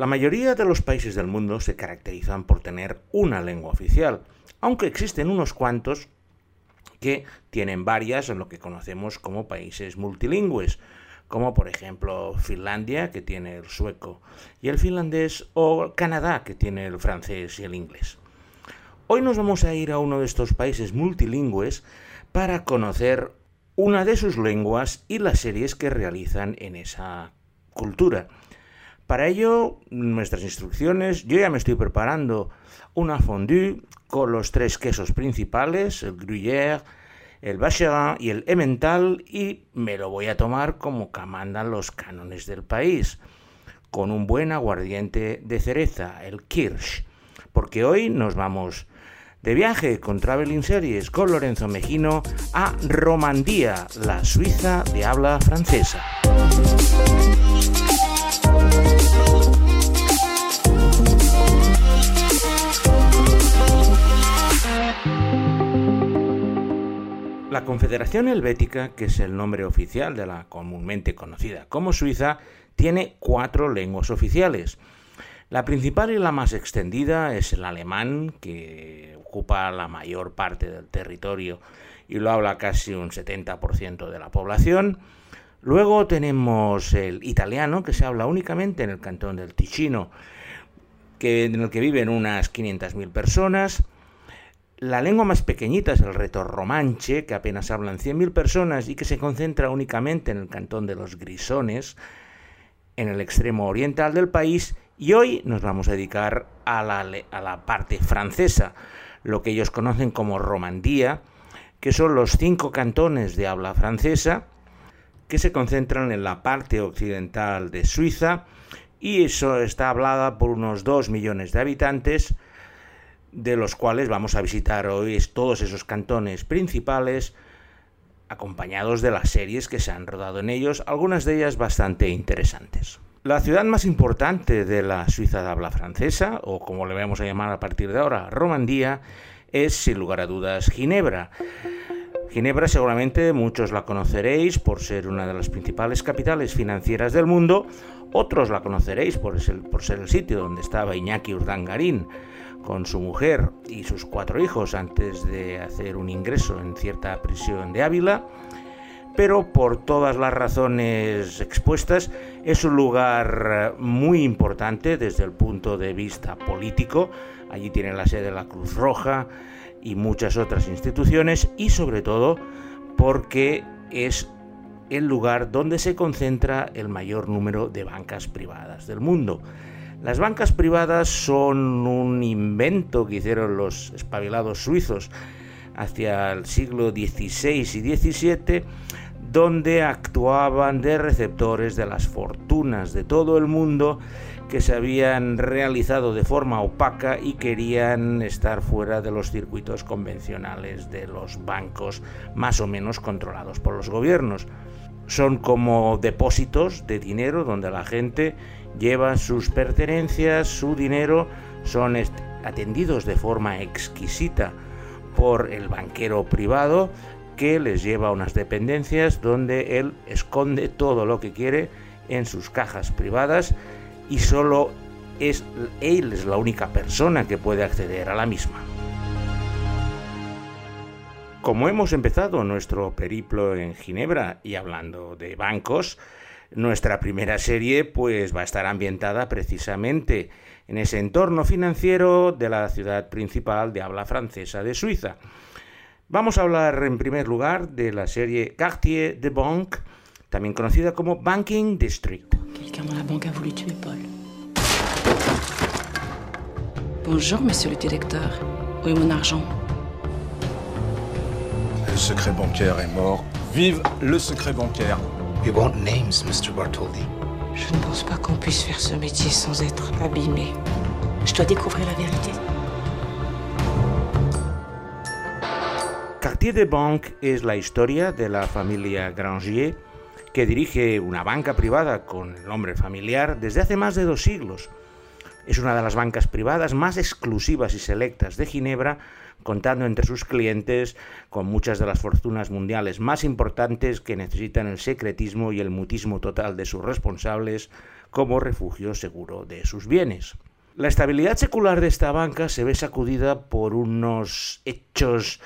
La mayoría de los países del mundo se caracterizan por tener una lengua oficial, aunque existen unos cuantos que tienen varias en lo que conocemos como países multilingües, como por ejemplo Finlandia, que tiene el sueco y el finlandés, o Canadá, que tiene el francés y el inglés. Hoy nos vamos a ir a uno de estos países multilingües para conocer una de sus lenguas y las series que realizan en esa cultura. Para ello, nuestras instrucciones, yo ya me estoy preparando una fondue con los tres quesos principales, el gruyère, el vacherin y el emmental, y me lo voy a tomar como mandan los cánones del país, con un buen aguardiente de cereza, el kirsch, porque hoy nos vamos de viaje con Traveling Series con Lorenzo Mejino a Romandía, la Suiza de habla francesa. La Confederación Helvética, que es el nombre oficial de la comúnmente conocida como Suiza, tiene cuatro lenguas oficiales. La principal y la más extendida es el alemán, que ocupa la mayor parte del territorio y lo habla casi un 70% de la población. Luego tenemos el italiano, que se habla únicamente en el cantón del Ticino, que, en el que viven unas 500.000 personas. La lengua más pequeñita es el retorromanche, que apenas hablan 100.000 personas y que se concentra únicamente en el cantón de los Grisones, en el extremo oriental del país, y hoy nos vamos a dedicar a la, parte francesa, lo que ellos conocen como Romandía, que son los cinco cantones de habla francesa, que se concentran en la parte occidental de Suiza, y eso está hablada por unos 2 millones de habitantes, de los cuales vamos a visitar hoy todos esos cantones principales, acompañados de las series que se han rodado en ellos, algunas de ellas bastante interesantes. La ciudad más importante de la Suiza de habla francesa, o como le vamos a llamar a partir de ahora, Romandía, es sin lugar a dudas Ginebra. Ginebra seguramente muchos la conoceréis por ser una de las principales capitales financieras del mundo, otros la conoceréis por ser, el sitio donde estaba Iñaki Urdangarín, con su mujer y sus cuatro hijos antes de hacer un ingreso en cierta prisión de Ávila, pero por todas las razones expuestas es un lugar muy importante desde el punto de vista político. Allí tiene la sede de la Cruz Roja y muchas otras instituciones y sobre todo porque es el lugar donde se concentra el mayor número de bancas privadas del mundo. Las bancas privadas son un invento que hicieron los espabilados suizos hacia el siglo XVI y XVII, donde actuaban de receptores de las fortunas de todo el mundo que se habían realizado de forma opaca y querían estar fuera de los circuitos convencionales de los bancos más o menos controlados por los gobiernos. Son como depósitos de dinero donde la gente lleva sus pertenencias, su dinero, son atendidos de forma exquisita por el banquero privado que les lleva a unas dependencias donde él esconde todo lo que quiere en sus cajas privadas y solo él es la única persona que puede acceder a la misma. Como hemos empezado nuestro periplo en Ginebra y hablando de bancos, nuestra primera serie pues va a estar ambientada precisamente en ese entorno financiero de la ciudad principal de habla francesa de Suiza. Vamos a hablar en primer lugar de la serie Quartier de Banque, también conocida como Banking District. Quelqu'un dans la banque a voulu tuer Paul. Bonjour, monsieur le directeur. Où est mon argent Le secret bancaire est mort. Vive le secret bancaire We want names, Mr. Bartholdi. Je ne pense pas qu'on puisse faire ce métier sans être abîmé. Je dois découvrir la vérité. Quartier de Banque es la historia de la familia Grangier, que dirige una banca privada con el nombre familiar desde hace más de dos siglos. Es una de las bancas privadas más exclusivas y selectas de Ginebra, contando entre sus clientes con muchas de las fortunas mundiales más importantes que necesitan el secretismo y el mutismo total de sus responsables, como refugio seguro de sus bienes. La estabilidad secular de esta banca se ve sacudida por unos hechos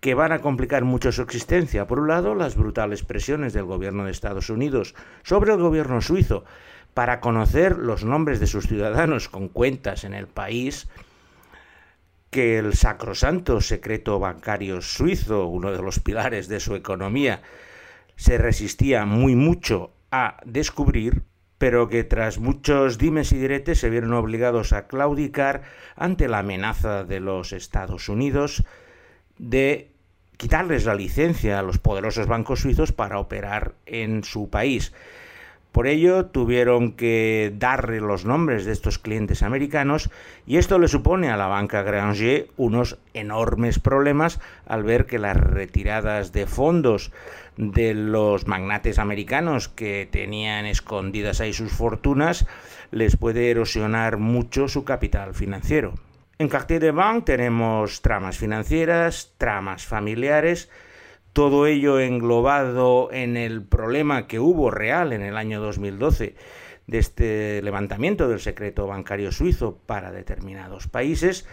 que van a complicar mucho su existencia. Por un lado, las brutales presiones del gobierno de Estados Unidos sobre el gobierno suizo para conocer los nombres de sus ciudadanos con cuentas en el país, que el sacrosanto secreto bancario suizo, uno de los pilares de su economía, se resistía muy mucho a descubrir, pero que tras muchos dimes y diretes se vieron obligados a claudicar ante la amenaza de los Estados Unidos de quitarles la licencia a los poderosos bancos suizos para operar en su país. Por ello tuvieron que darle los nombres de estos clientes americanos y esto le supone a la banca Granger unos enormes problemas al ver que las retiradas de fondos de los magnates americanos que tenían escondidas ahí sus fortunas les puede erosionar mucho su capital financiero. En Cartier de Banque tenemos tramas financieras, tramas familiares, todo ello englobado en el problema que hubo real en el año 2012 de este levantamiento del secreto bancario suizo para determinados países.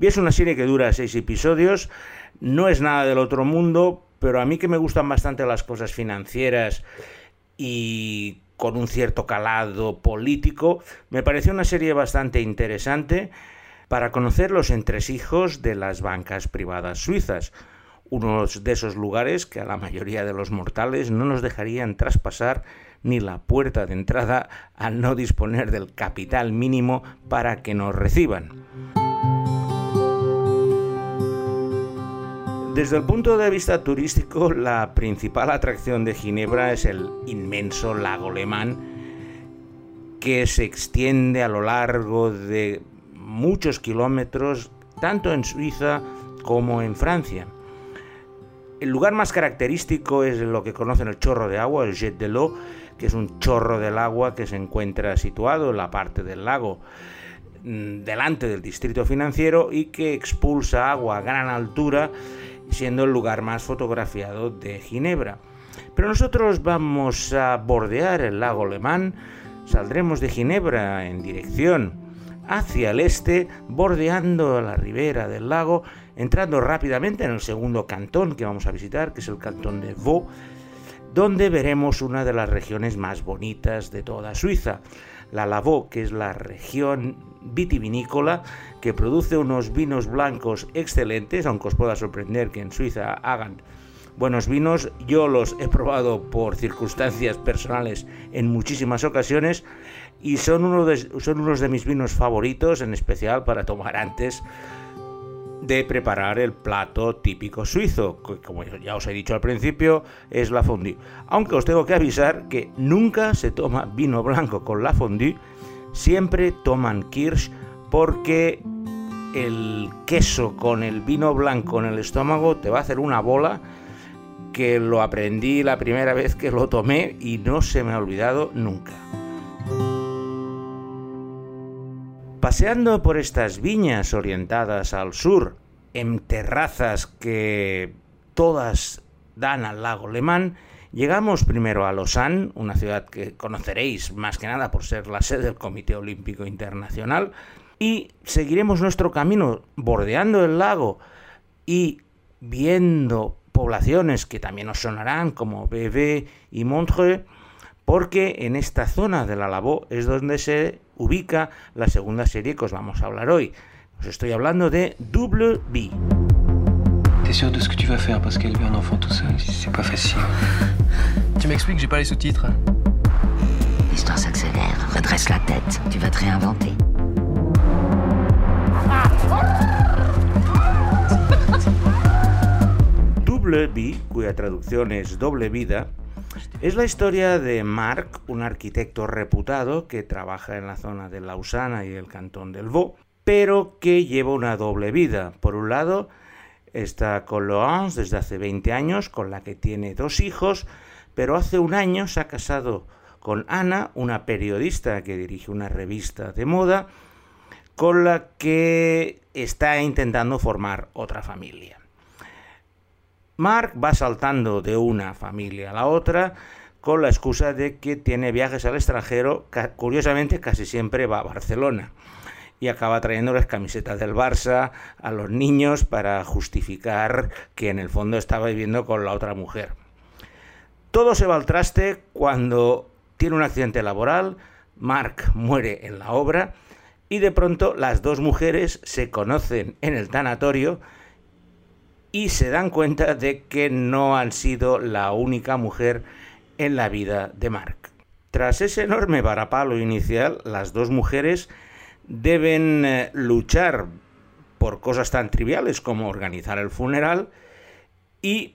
Y es una serie que dura seis episodios, no es nada del otro mundo, pero a mí que me gustan bastante las cosas financieras y con un cierto calado político, me pareció una serie bastante interesante para conocer los entresijos de las bancas privadas suizas unos de esos lugares que a la mayoría de los mortales no nos dejarían traspasar ni la puerta de entrada al no disponer del capital mínimo para que nos reciban. Desde el punto de vista turístico, la principal atracción de Ginebra es el inmenso lago Lemán, que se extiende a lo largo de muchos kilómetros, tanto en Suiza como en Francia. El lugar más característico es lo que conocen el chorro de agua, el jet de l'eau, que es un chorro del agua que se encuentra situado en la parte del lago mm, delante del distrito financiero y que expulsa agua a gran altura, siendo el lugar más fotografiado de Ginebra. Pero nosotros vamos a bordear el lago Lemán, saldremos de Ginebra en dirección hacia el este, bordeando la ribera del lago entrando rápidamente en el segundo cantón que vamos a visitar, que es el cantón de Vaud, donde veremos una de las regiones más bonitas de toda Suiza, la Lavaux, que es la región vitivinícola que produce unos vinos blancos excelentes, aunque os pueda sorprender que en Suiza hagan buenos vinos. Yo los he probado por circunstancias personales en muchísimas ocasiones y son, uno de, son unos de mis vinos favoritos, en especial para tomar antes de preparar el plato típico suizo, que como ya os he dicho al principio, es la fondue. Aunque os tengo que avisar que nunca se toma vino blanco con la fondue, siempre toman kirsch porque el queso con el vino blanco en el estómago te va a hacer una bola que lo aprendí la primera vez que lo tomé y no se me ha olvidado nunca. Paseando por estas viñas orientadas al sur, en terrazas que todas dan al lago Lemán, llegamos primero a Lausanne, una ciudad que conoceréis más que nada por ser la sede del Comité Olímpico Internacional, y seguiremos nuestro camino bordeando el lago y viendo poblaciones que también os sonarán como Bébé y Montreux, porque en esta zona de la Lavaux es donde se ubica la segunda serie que os vamos a hablar hoy. Os estoy hablando de Double B. T'es sûr de ce que tu vas faire parce qu'élever un enfant tout seul, c'est pas facile. Tu m'expliques, j'ai pas les sous-titres. L'histoire s'accélère. Redresse la tête. Tu vas te réinventer. Double B, cuya traducción es doble vida, es la historia de Marc, un arquitecto reputado que trabaja en la zona de Lausana y el cantón del Vaud, pero que lleva una doble vida. Por un lado, está con Laurence desde hace 20 años, con la que tiene dos hijos, pero hace un año se ha casado con Ana, una periodista que dirige una revista de moda, con la que está intentando formar otra familia. Mark va saltando de una familia a la otra, con la excusa de que tiene viajes al extranjero, curiosamente casi siempre va a Barcelona y acaba trayéndoles camisetas del Barça a los niños para justificar que en el fondo estaba viviendo con la otra mujer. Todo se va al traste cuando tiene un accidente laboral, Mark muere en la obra y de pronto las dos mujeres se conocen en el tanatorio y se dan cuenta de que no han sido la única mujer en la vida de Mark. Tras ese enorme varapalo inicial, las dos mujeres deben eh, luchar por cosas tan triviales como organizar el funeral y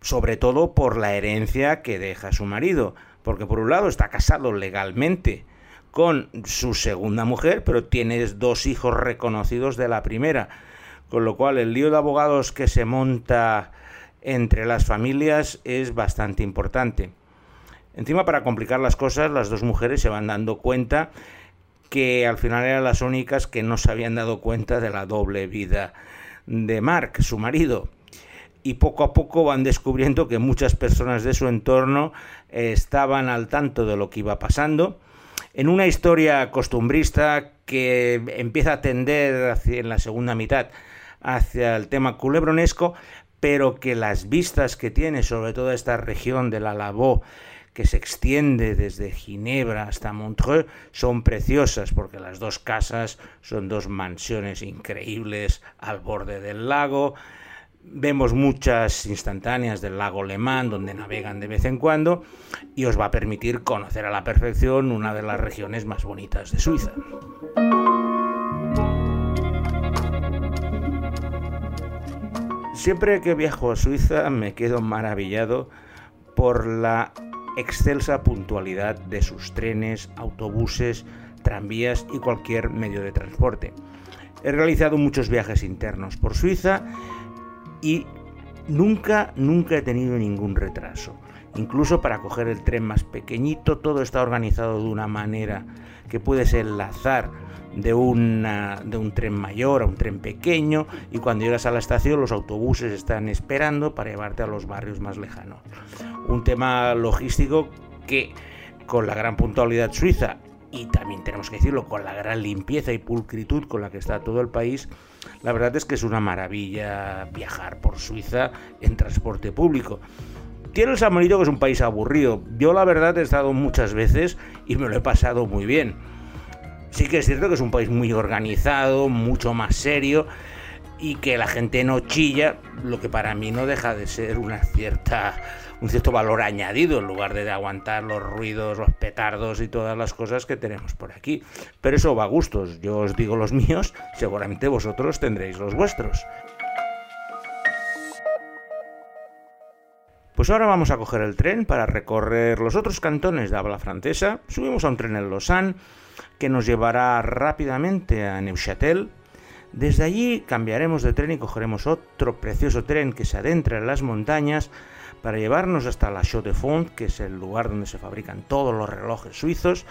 sobre todo por la herencia que deja su marido, porque por un lado está casado legalmente con su segunda mujer, pero tiene dos hijos reconocidos de la primera, con lo cual el lío de abogados que se monta entre las familias es bastante importante. Encima, para complicar las cosas, las dos mujeres se van dando cuenta que al final eran las únicas que no se habían dado cuenta de la doble vida de Mark, su marido. Y poco a poco van descubriendo que muchas personas de su entorno estaban al tanto de lo que iba pasando. En una historia costumbrista que empieza a tender hacia, en la segunda mitad hacia el tema culebronesco, pero que las vistas que tiene sobre toda esta región de la Lavaux que se extiende desde Ginebra hasta Montreux, son preciosas porque las dos casas son dos mansiones increíbles al borde del lago. Vemos muchas instantáneas del lago Le Mans donde navegan de vez en cuando y os va a permitir conocer a la perfección una de las regiones más bonitas de Suiza. Siempre que viajo a Suiza me quedo maravillado por la excelsa puntualidad de sus trenes, autobuses, tranvías y cualquier medio de transporte. He realizado muchos viajes internos por Suiza y nunca, nunca he tenido ningún retraso. Incluso para coger el tren más pequeñito, todo está organizado de una manera que puedes enlazar de, una, de un tren mayor a un tren pequeño y cuando llegas a la estación los autobuses están esperando para llevarte a los barrios más lejanos. Un tema logístico que con la gran puntualidad suiza y también tenemos que decirlo con la gran limpieza y pulcritud con la que está todo el país, la verdad es que es una maravilla viajar por Suiza en transporte público. Tiene el San que es un país aburrido. Yo la verdad he estado muchas veces y me lo he pasado muy bien Sí que es cierto que es un país muy organizado, mucho más serio y que la gente no chilla, lo que para mí no deja de ser una cierta un cierto valor añadido en lugar de aguantar los ruidos, los petardos y todas las cosas que tenemos por aquí. Pero eso va a gustos. Yo os digo los míos, seguramente vosotros tendréis los vuestros. Pues ahora vamos a coger el tren para recorrer los otros cantones de habla francesa. Subimos a un tren en Lausanne que nos llevará rápidamente a Neuchâtel. Desde allí cambiaremos de tren y cogeremos otro precioso tren que se adentra en las montañas para llevarnos hasta la Chaux de Fonds, que es el lugar donde se fabrican todos los relojes suizos,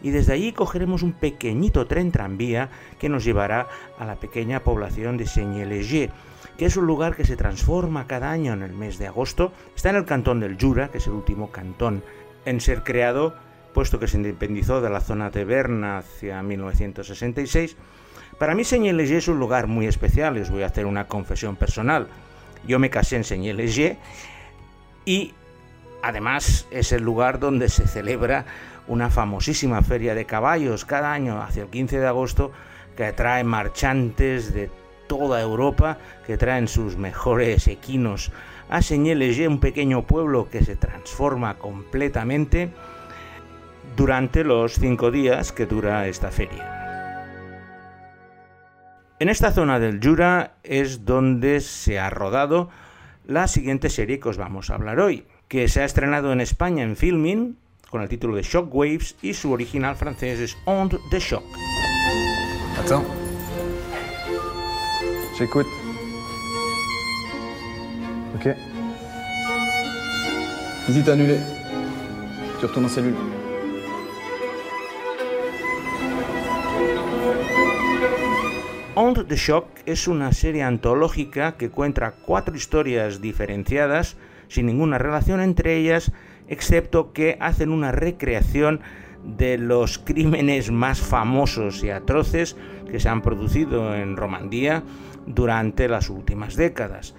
y desde allí cogeremos un pequeñito tren tranvía que nos llevará a la pequeña población de Seignelege, que es un lugar que se transforma cada año en el mes de agosto. Está en el cantón del Jura, que es el último cantón en ser creado puesto que se independizó de la zona de Berna hacia 1966, para mí Seigné-Léger es un lugar muy especial. Les voy a hacer una confesión personal. Yo me casé en Seigné-Léger y además es el lugar donde se celebra una famosísima feria de caballos cada año hacia el 15 de agosto que atrae marchantes de toda Europa que traen sus mejores equinos a Seigné-Léger, un pequeño pueblo que se transforma completamente durante los cinco días que dura esta feria. En esta zona del Jura es donde se ha rodado la siguiente serie que os vamos a hablar hoy, que se ha estrenado en España en Filming con el título de Shockwaves y su original francés es On the Shock. J'écoute. Ok. Visite annulée. Tu retournes en cellule. The Shock es una serie antológica que cuenta cuatro historias diferenciadas, sin ninguna relación entre ellas, excepto que hacen una recreación de los crímenes más famosos y atroces que se han producido en Romandía durante las últimas décadas.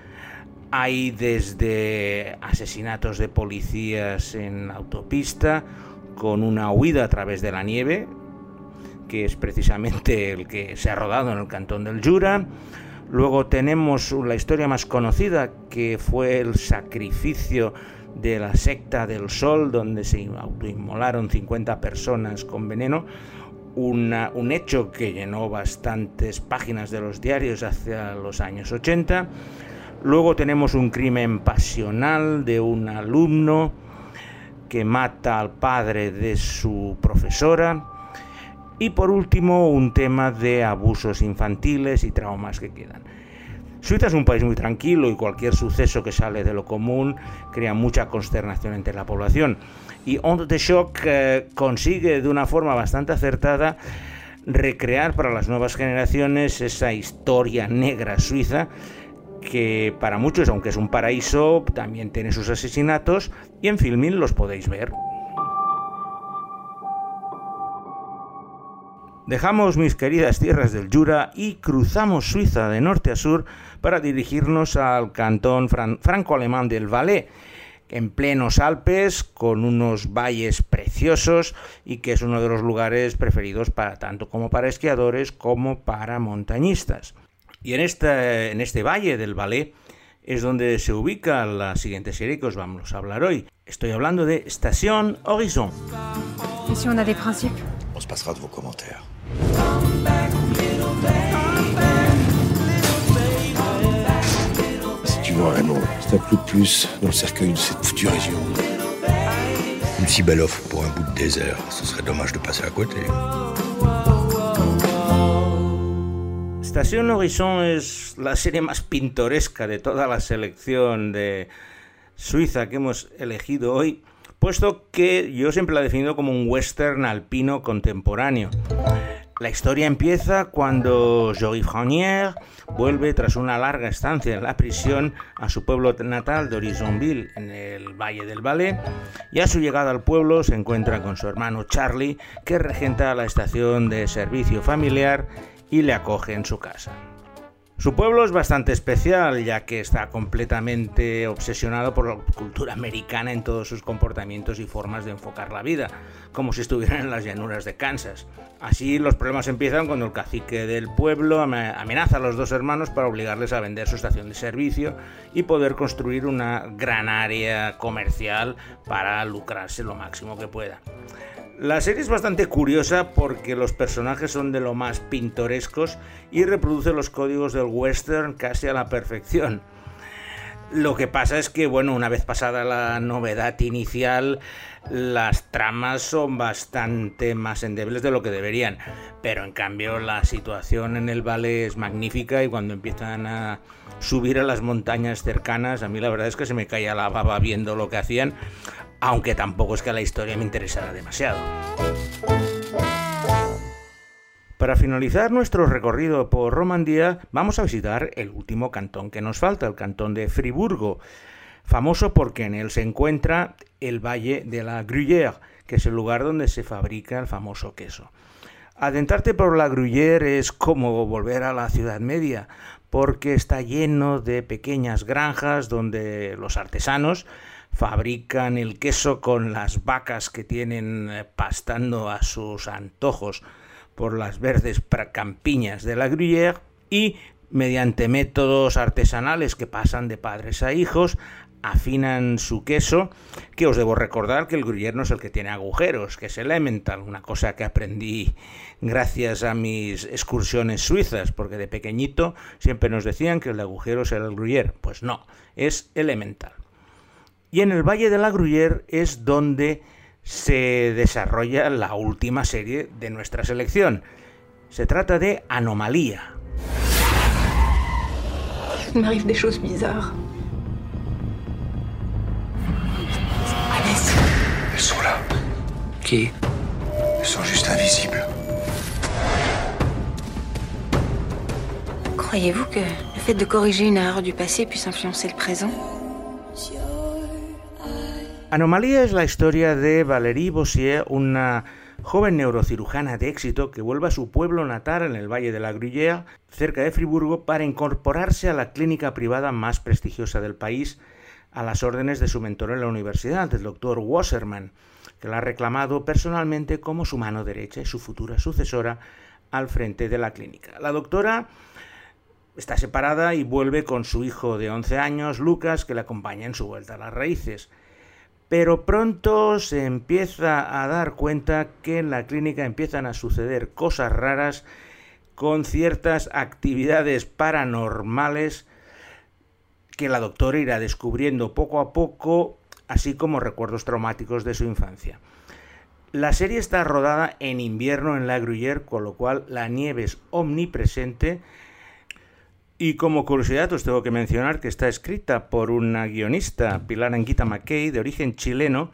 Hay desde asesinatos de policías en autopista, con una huida a través de la nieve, que es precisamente el que se ha rodado en el cantón del Jura. Luego tenemos la historia más conocida, que fue el sacrificio de la secta del Sol, donde se autoinmolaron 50 personas con veneno. un hecho que llenó bastantes páginas de los diarios hacia los años 80. Luego tenemos un crimen pasional de un alumno que mata al padre de su profesora. Y por último, un tema de abusos infantiles y traumas que quedan. Suiza es un país muy tranquilo y cualquier suceso que sale de lo común crea mucha consternación entre la población. Y Onda de Shock eh, consigue de una forma bastante acertada recrear para las nuevas generaciones esa historia negra suiza que para muchos, aunque es un paraíso, también tiene sus asesinatos y en Filmin los podéis ver. Dejamos mis queridas tierras del Jura y cruzamos Suiza de norte a sur para dirigirnos al cantón franco-alemán del Valais, en plenos Alpes, con unos valles preciosos y que es uno de los lugares preferidos para tanto como para esquiadores como para montañistas. Y en este, en este valle del Valais es donde se ubica la siguiente serie que os vamos a hablar hoy. Estoy hablando de Station Horizon. ¿Y si on a des principes? On se passera de vos commentaires. Si tu un Raymond, c'est un clou de plus dans le cercueil de cette foutue région. Une si belle offre pour un bout de désert, ce serait dommage de passer à côté. Estación Horizon es la serie más pintoresca de toda la selección de Suiza que hemos elegido hoy, puesto que yo siempre la he definido como un western alpino contemporáneo. La historia empieza cuando Jory Franier vuelve tras una larga estancia en la prisión a su pueblo natal de Horizonville, en el Valle del Valais, y a su llegada al pueblo se encuentra con su hermano Charlie, que regenta la estación de servicio familiar y le acoge en su casa. Su pueblo es bastante especial ya que está completamente obsesionado por la cultura americana en todos sus comportamientos y formas de enfocar la vida, como si estuvieran en las llanuras de Kansas. Así los problemas empiezan cuando el cacique del pueblo amenaza a los dos hermanos para obligarles a vender su estación de servicio y poder construir una gran área comercial para lucrarse lo máximo que pueda. La serie es bastante curiosa porque los personajes son de lo más pintorescos y reproduce los códigos del western casi a la perfección. Lo que pasa es que, bueno, una vez pasada la novedad inicial, las tramas son bastante más endebles de lo que deberían. Pero en cambio la situación en el valle es magnífica y cuando empiezan a subir a las montañas cercanas, a mí la verdad es que se me caía la baba viendo lo que hacían aunque tampoco es que la historia me interesara demasiado. Para finalizar nuestro recorrido por Romandía, vamos a visitar el último cantón que nos falta, el cantón de Friburgo, famoso porque en él se encuentra el Valle de la Gruyère, que es el lugar donde se fabrica el famoso queso. Adentrarte por la Gruyère es como volver a la Ciudad Media, porque está lleno de pequeñas granjas donde los artesanos fabrican el queso con las vacas que tienen eh, pastando a sus antojos por las verdes campiñas de la Gruyère y mediante métodos artesanales que pasan de padres a hijos afinan su queso, que os debo recordar que el gruyère no es el que tiene agujeros, que es el Emmental, una cosa que aprendí gracias a mis excursiones suizas, porque de pequeñito siempre nos decían que el de agujeros era el gruyère, pues no, es el Emmental. Y en el Valle de la Gruyère es donde se desarrolla la última serie de nuestra selección. Se trata de Anomalía. Il m'arrive des choses bizarres. Elles sont là. Qui? Elles sont juste invisibles. Croyez-vous que le fait de corriger une erreur du passé puisse influencer le présent? Anomalía es la historia de Valérie Bossier, una joven neurocirujana de éxito que vuelve a su pueblo natal en el Valle de la Gruyère, cerca de Friburgo, para incorporarse a la clínica privada más prestigiosa del país, a las órdenes de su mentor en la universidad, el doctor Wasserman, que la ha reclamado personalmente como su mano derecha y su futura sucesora al frente de la clínica. La doctora está separada y vuelve con su hijo de 11 años, Lucas, que le acompaña en su vuelta a las raíces pero pronto se empieza a dar cuenta que en la clínica empiezan a suceder cosas raras con ciertas actividades paranormales que la doctora irá descubriendo poco a poco, así como recuerdos traumáticos de su infancia. La serie está rodada en invierno en La Gruyère, con lo cual la nieve es omnipresente y como curiosidad os tengo que mencionar que está escrita por una guionista, Pilar Anguita McKay, de origen chileno,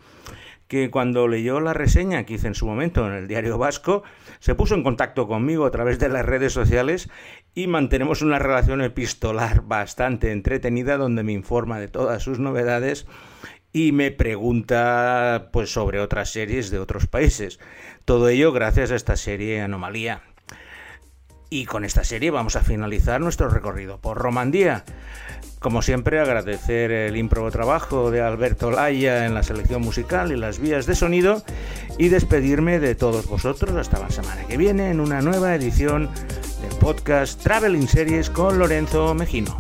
que cuando leyó la reseña que hice en su momento en el diario vasco, se puso en contacto conmigo a través de las redes sociales y mantenemos una relación epistolar bastante entretenida donde me informa de todas sus novedades y me pregunta pues sobre otras series de otros países. Todo ello gracias a esta serie Anomalía. Y con esta serie vamos a finalizar nuestro recorrido por Romandía. Como siempre, agradecer el improbo trabajo de Alberto Laya en la selección musical y las vías de sonido y despedirme de todos vosotros hasta la semana que viene en una nueva edición del podcast Traveling Series con Lorenzo Mejino.